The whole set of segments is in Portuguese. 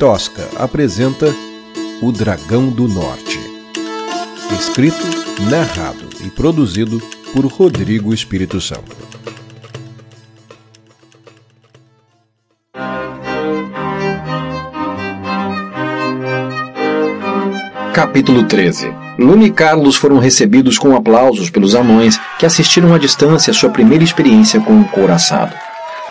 Tosca apresenta O Dragão do Norte. Escrito, narrado e produzido por Rodrigo Espírito Santo. Capítulo 13 Lume e Carlos foram recebidos com aplausos pelos anões que assistiram à distância sua primeira experiência com um couraçado.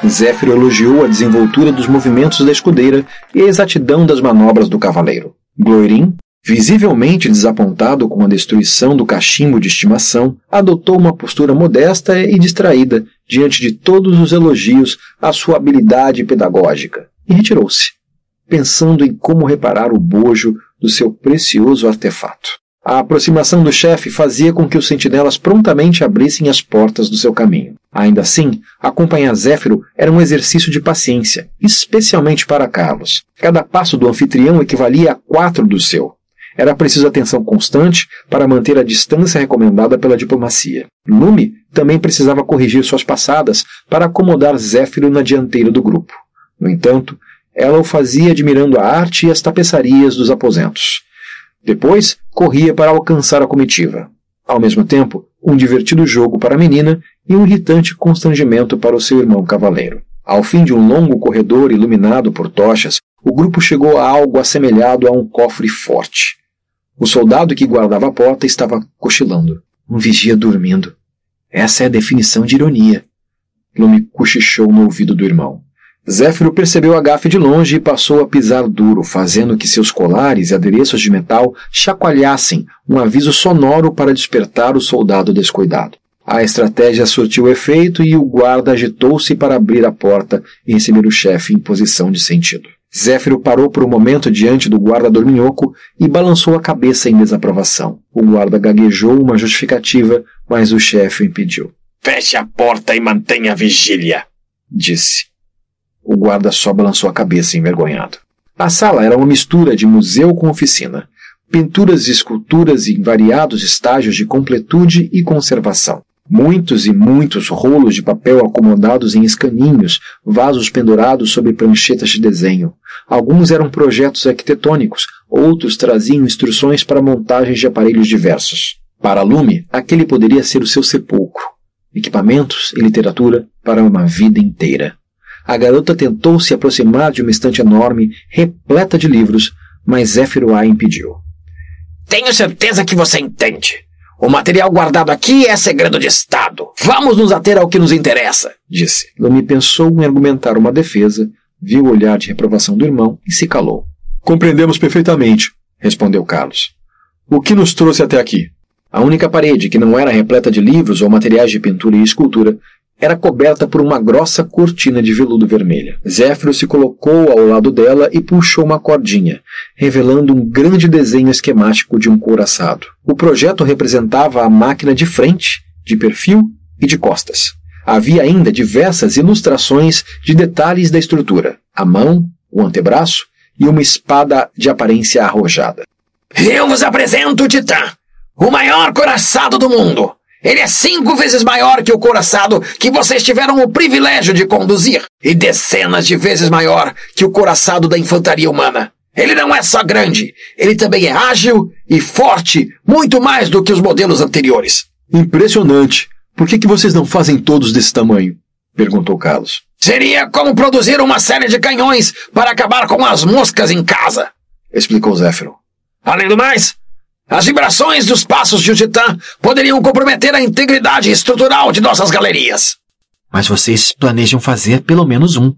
Zéfiro elogiou a desenvoltura dos movimentos da escudeira e a exatidão das manobras do cavaleiro. Gloirin, visivelmente desapontado com a destruição do cachimbo de estimação, adotou uma postura modesta e distraída diante de todos os elogios à sua habilidade pedagógica e retirou-se, pensando em como reparar o bojo do seu precioso artefato. A aproximação do chefe fazia com que os sentinelas prontamente abrissem as portas do seu caminho. Ainda assim, acompanhar Zéfiro era um exercício de paciência, especialmente para Carlos. Cada passo do anfitrião equivalia a quatro do seu. Era preciso atenção constante para manter a distância recomendada pela diplomacia. Lume também precisava corrigir suas passadas para acomodar Zéfiro na dianteira do grupo. No entanto, ela o fazia admirando a arte e as tapeçarias dos aposentos. Depois, corria para alcançar a comitiva. Ao mesmo tempo, um divertido jogo para a menina e um irritante constrangimento para o seu irmão cavaleiro. Ao fim de um longo corredor iluminado por tochas, o grupo chegou a algo assemelhado a um cofre forte. O soldado que guardava a porta estava cochilando. Um vigia dormindo. Essa é a definição de ironia. Lume cochichou no ouvido do irmão. Zéfiro percebeu a gafe de longe e passou a pisar duro, fazendo que seus colares e adereços de metal chacoalhassem, um aviso sonoro para despertar o soldado descuidado. A estratégia surtiu efeito e o guarda agitou-se para abrir a porta e receber o chefe em posição de sentido. Zéfiro parou por um momento diante do guarda dorminhoco e balançou a cabeça em desaprovação. O guarda gaguejou uma justificativa, mas o chefe o impediu. Feche a porta e mantenha a vigília, disse. O guarda só balançou a cabeça envergonhado. A sala era uma mistura de museu com oficina. Pinturas e esculturas em variados estágios de completude e conservação. Muitos e muitos rolos de papel acomodados em escaninhos, vasos pendurados sobre pranchetas de desenho. Alguns eram projetos arquitetônicos, outros traziam instruções para montagens de aparelhos diversos. Para Lume, aquele poderia ser o seu sepulcro. Equipamentos e literatura para uma vida inteira. A garota tentou se aproximar de uma estante enorme, repleta de livros, mas Zéfiro a impediu. Tenho certeza que você entende. O material guardado aqui é segredo de Estado. Vamos nos ater ao que nos interessa, disse. Lumi pensou em argumentar uma defesa, viu o olhar de reprovação do irmão e se calou. Compreendemos perfeitamente, respondeu Carlos. O que nos trouxe até aqui? A única parede que não era repleta de livros ou materiais de pintura e escultura era coberta por uma grossa cortina de veludo vermelha. Zéfiro se colocou ao lado dela e puxou uma cordinha, revelando um grande desenho esquemático de um couraçado. O projeto representava a máquina de frente, de perfil e de costas. Havia ainda diversas ilustrações de detalhes da estrutura: a mão, o antebraço e uma espada de aparência arrojada. Eu vos apresento o Titã, o maior coraçado do mundo! Ele é cinco vezes maior que o coraçado que vocês tiveram o privilégio de conduzir, e dezenas de vezes maior que o coraçado da infantaria humana. Ele não é só grande, ele também é ágil e forte, muito mais do que os modelos anteriores. Impressionante. Por que, que vocês não fazem todos desse tamanho? perguntou Carlos. Seria como produzir uma série de canhões para acabar com as moscas em casa, explicou Zéfiro. Além do mais, as vibrações dos passos de um titã poderiam comprometer a integridade estrutural de nossas galerias. Mas vocês planejam fazer pelo menos um.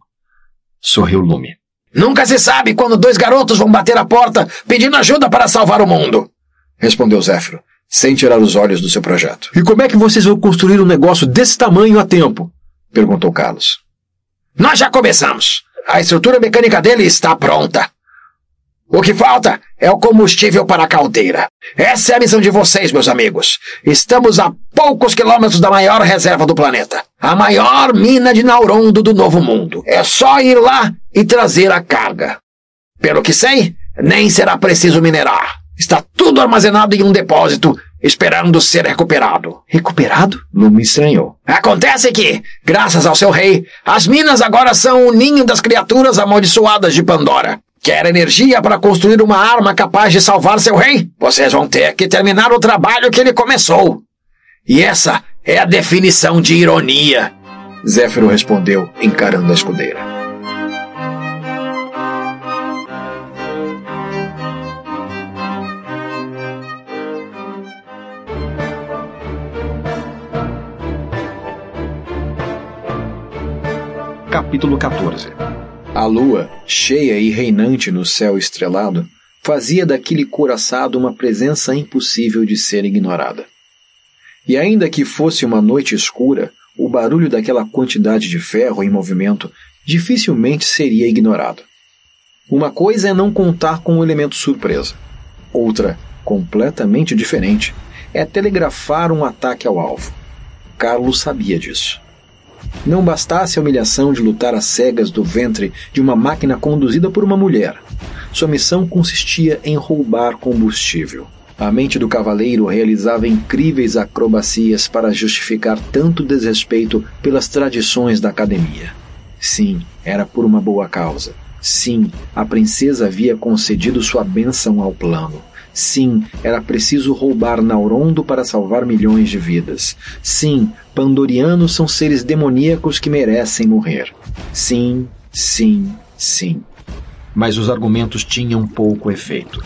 Sorriu Lume. Nunca se sabe quando dois garotos vão bater a porta pedindo ajuda para salvar o mundo. Respondeu Zéfiro, sem tirar os olhos do seu projeto. E como é que vocês vão construir um negócio desse tamanho a tempo? Perguntou Carlos. Nós já começamos. A estrutura mecânica dele está pronta. O que falta é o combustível para a caldeira. Essa é a missão de vocês, meus amigos. Estamos a poucos quilômetros da maior reserva do planeta. A maior mina de Naurondo do Novo Mundo. É só ir lá e trazer a carga. Pelo que sei, nem será preciso minerar. Está tudo armazenado em um depósito, esperando ser recuperado. Recuperado? Não me estranhou. Acontece que, graças ao seu rei, as minas agora são o ninho das criaturas amaldiçoadas de Pandora. Quer energia para construir uma arma capaz de salvar seu rei? Vocês vão ter que terminar o trabalho que ele começou. E essa é a definição de ironia. Zéfiro respondeu, encarando a escudeira. Capítulo 14 A lua, cheia e reinante no céu estrelado, fazia daquele coraçado uma presença impossível de ser ignorada. E ainda que fosse uma noite escura, o barulho daquela quantidade de ferro em movimento dificilmente seria ignorado. Uma coisa é não contar com o elemento surpresa. Outra, completamente diferente, é telegrafar um ataque ao alvo. Carlos sabia disso. Não bastasse a humilhação de lutar às cegas do ventre de uma máquina conduzida por uma mulher. Sua missão consistia em roubar combustível. A mente do cavaleiro realizava incríveis acrobacias para justificar tanto desrespeito pelas tradições da academia. Sim, era por uma boa causa. Sim, a princesa havia concedido sua bênção ao plano. Sim, era preciso roubar Naurondo para salvar milhões de vidas. Sim, Pandorianos são seres demoníacos que merecem morrer. Sim, sim, sim. Mas os argumentos tinham pouco efeito.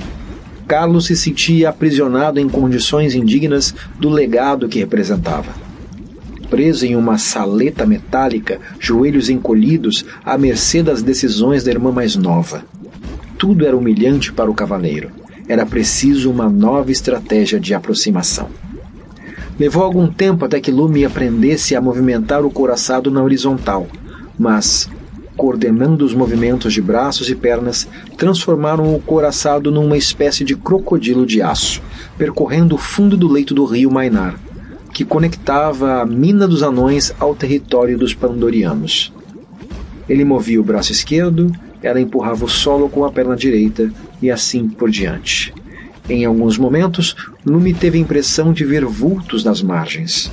Carlos se sentia aprisionado em condições indignas do legado que representava. Preso em uma saleta metálica, joelhos encolhidos, à mercê das decisões da irmã mais nova. Tudo era humilhante para o cavaleiro. Era preciso uma nova estratégia de aproximação. Levou algum tempo até que Lume aprendesse a movimentar o coraçado na horizontal, mas coordenando os movimentos de braços e pernas, transformaram o coraçado numa espécie de crocodilo de aço, percorrendo o fundo do leito do rio Mainar, que conectava a mina dos anões ao território dos pandorianos. Ele movia o braço esquerdo, ela empurrava o solo com a perna direita e assim por diante. Em alguns momentos, Lume teve a impressão de ver vultos nas margens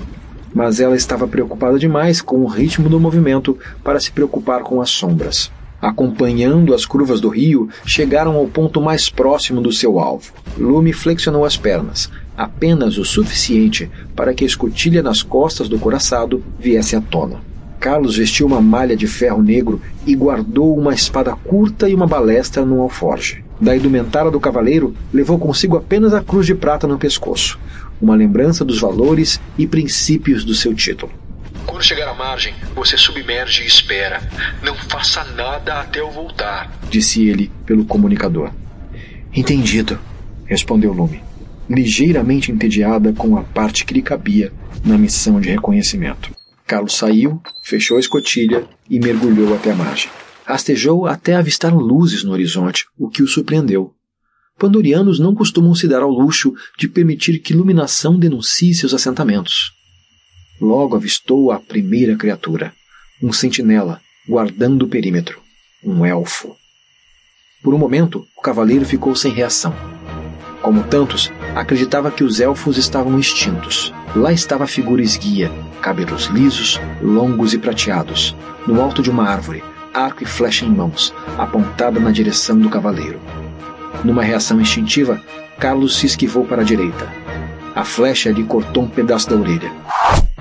mas ela estava preocupada demais com o ritmo do movimento para se preocupar com as sombras. Acompanhando as curvas do rio, chegaram ao ponto mais próximo do seu alvo. Lume flexionou as pernas, apenas o suficiente para que a escotilha nas costas do coraçado viesse à tona. Carlos vestiu uma malha de ferro negro e guardou uma espada curta e uma balestra no alforge. Da indumentária do cavaleiro, levou consigo apenas a cruz de prata no pescoço uma lembrança dos valores e princípios do seu título. Quando chegar à margem, você submerge e espera. Não faça nada até eu voltar, disse ele pelo comunicador. Entendido, respondeu Lume, ligeiramente entediada com a parte que lhe cabia na missão de reconhecimento. Carlos saiu, fechou a escotilha e mergulhou até a margem. Rastejou até avistar luzes no horizonte, o que o surpreendeu. Pandorianos não costumam se dar ao luxo de permitir que iluminação denuncie seus assentamentos. Logo avistou a primeira criatura, um sentinela, guardando o perímetro, um elfo. Por um momento, o cavaleiro ficou sem reação. Como tantos, acreditava que os elfos estavam extintos. Lá estava a figura esguia, cabelos lisos, longos e prateados, no alto de uma árvore, arco e flecha em mãos, apontada na direção do cavaleiro. Numa reação instintiva, Carlos se esquivou para a direita. A flecha lhe cortou um pedaço da orelha.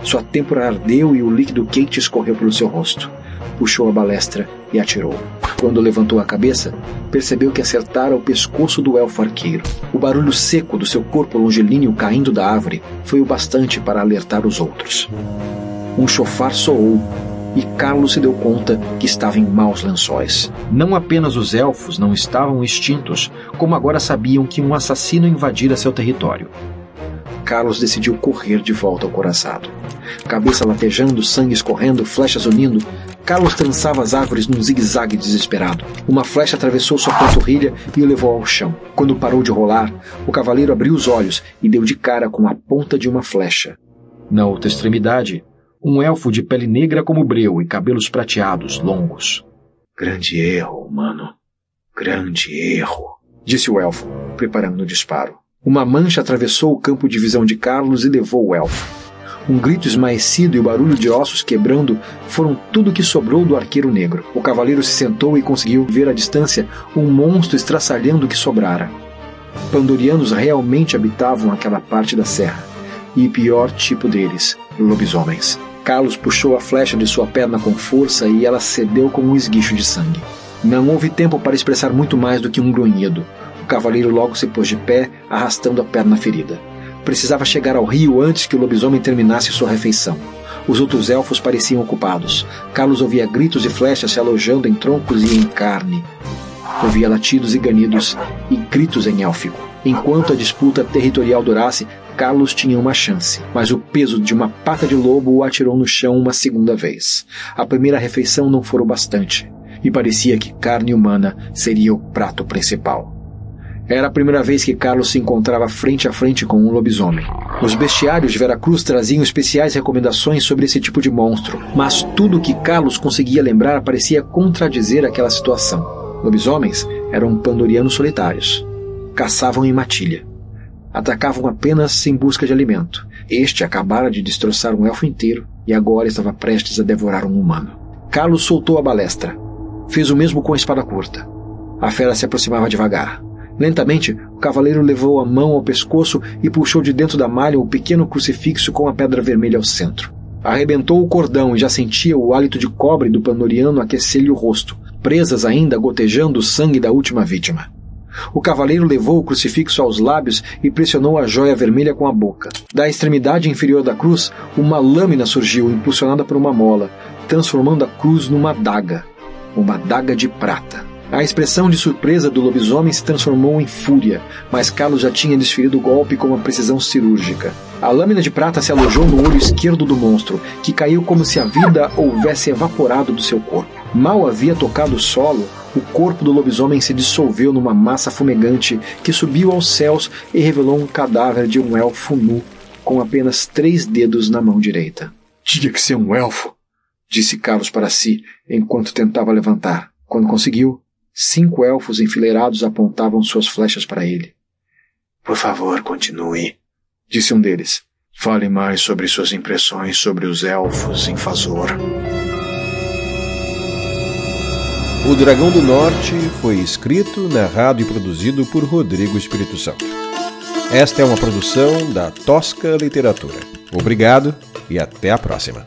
Sua têmpora ardeu e o líquido quente escorreu pelo seu rosto. Puxou a balestra e atirou. Quando levantou a cabeça, percebeu que acertara o pescoço do elfo arqueiro. O barulho seco do seu corpo longilíneo caindo da árvore foi o bastante para alertar os outros. Um chofar soou e Carlos se deu conta que estava em maus lençóis. Não apenas os elfos não estavam extintos, como agora sabiam que um assassino invadira seu território. Carlos decidiu correr de volta ao coraçado. Cabeça latejando, sangue escorrendo, flechas unindo, Carlos trançava as árvores num zigue-zague desesperado. Uma flecha atravessou sua panturrilha e o levou ao chão. Quando parou de rolar, o cavaleiro abriu os olhos e deu de cara com a ponta de uma flecha. Na outra extremidade, um elfo de pele negra como breu e cabelos prateados, longos. Grande erro, mano. Grande erro, disse o elfo, preparando o disparo. Uma mancha atravessou o campo de visão de Carlos e levou o elfo. Um grito esmaecido e o barulho de ossos quebrando foram tudo que sobrou do arqueiro negro. O cavaleiro se sentou e conseguiu ver à distância um monstro estraçalhando o que sobrara. Pandorianos realmente habitavam aquela parte da serra. E pior tipo deles, lobisomens. Carlos puxou a flecha de sua perna com força e ela cedeu com um esguicho de sangue. Não houve tempo para expressar muito mais do que um grunhido. Cavaleiro logo se pôs de pé, arrastando a perna ferida. Precisava chegar ao rio antes que o lobisomem terminasse sua refeição. Os outros elfos pareciam ocupados. Carlos ouvia gritos e flechas se alojando em troncos e em carne. Ouvia latidos e ganidos e gritos em élfico. Enquanto a disputa territorial durasse, Carlos tinha uma chance, mas o peso de uma pata de lobo o atirou no chão uma segunda vez. A primeira refeição não foi o bastante, e parecia que carne humana seria o prato principal. Era a primeira vez que Carlos se encontrava frente a frente com um lobisomem. Os bestiários de Veracruz traziam especiais recomendações sobre esse tipo de monstro, mas tudo que Carlos conseguia lembrar parecia contradizer aquela situação. Lobisomens eram pandorianos solitários. Caçavam em matilha. Atacavam apenas em busca de alimento. Este acabara de destroçar um elfo inteiro e agora estava prestes a devorar um humano. Carlos soltou a balestra. Fez o mesmo com a espada curta. A fera se aproximava devagar. Lentamente, o cavaleiro levou a mão ao pescoço e puxou de dentro da malha o pequeno crucifixo com a pedra vermelha ao centro. Arrebentou o cordão e já sentia o hálito de cobre do panoriano aquecer-lhe o rosto, presas ainda gotejando o sangue da última vítima. O cavaleiro levou o crucifixo aos lábios e pressionou a joia vermelha com a boca. Da extremidade inferior da cruz, uma lâmina surgiu, impulsionada por uma mola, transformando a cruz numa daga. Uma daga de prata. A expressão de surpresa do lobisomem se transformou em fúria, mas Carlos já tinha desferido o golpe com uma precisão cirúrgica. A lâmina de prata se alojou no olho esquerdo do monstro, que caiu como se a vida houvesse evaporado do seu corpo. Mal havia tocado o solo, o corpo do lobisomem se dissolveu numa massa fumegante que subiu aos céus e revelou um cadáver de um elfo nu, com apenas três dedos na mão direita. Tinha que ser um elfo, disse Carlos para si, enquanto tentava levantar. Quando conseguiu, Cinco elfos enfileirados apontavam suas flechas para ele. Por favor, continue, disse um deles. Fale mais sobre suas impressões sobre os elfos em Fazor. O Dragão do Norte foi escrito, narrado e produzido por Rodrigo Espírito Santo. Esta é uma produção da Tosca Literatura. Obrigado e até a próxima.